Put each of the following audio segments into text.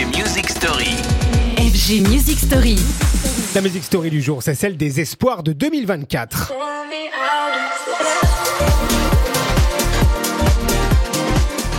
FG Music Story. FG Music Story. La musique story du jour, c'est celle des espoirs de 2024.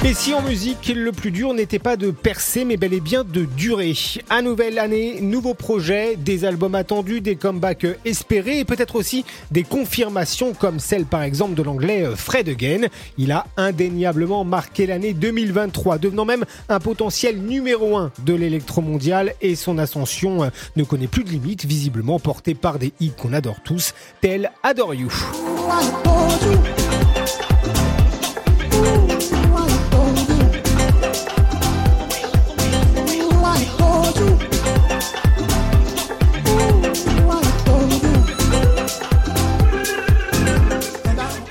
Et si en musique, le plus dur n'était pas de percer, mais bel et bien de durer. Un nouvelle année, nouveaux projets, des albums attendus, des comebacks espérés et peut-être aussi des confirmations comme celle par exemple de l'anglais Fred Again. Il a indéniablement marqué l'année 2023, devenant même un potentiel numéro 1 de l'électro mondial et son ascension ne connaît plus de limites, visiblement portée par des hits qu'on adore tous, tels Adore You.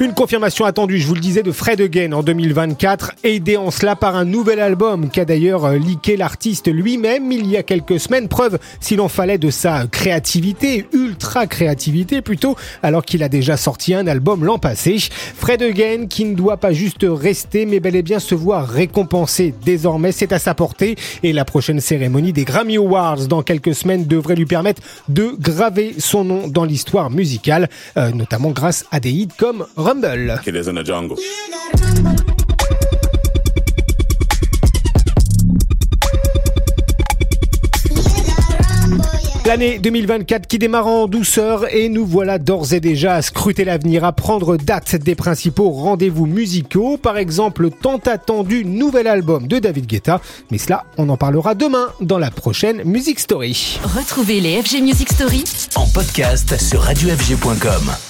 Une confirmation attendue, je vous le disais, de Fred Again en 2024, aidé en cela par un nouvel album qu'a d'ailleurs euh, leaké l'artiste lui-même il y a quelques semaines. Preuve, s'il en fallait, de sa créativité, créativité plutôt, alors qu'il a déjà sorti un album l'an passé. Fred Again qui ne doit pas juste rester, mais bel et bien se voir récompensé. Désormais, c'est à sa portée et la prochaine cérémonie des Grammy Awards dans quelques semaines devrait lui permettre de graver son nom dans l'histoire musicale, euh, notamment grâce à des hits comme Rumble. L'année 2024 qui démarre en douceur et nous voilà d'ores et déjà à scruter l'avenir, à prendre date des principaux rendez-vous musicaux, par exemple le tant attendu nouvel album de David Guetta, mais cela on en parlera demain dans la prochaine Music Story. Retrouvez les FG Music Story En podcast sur radiofg.com.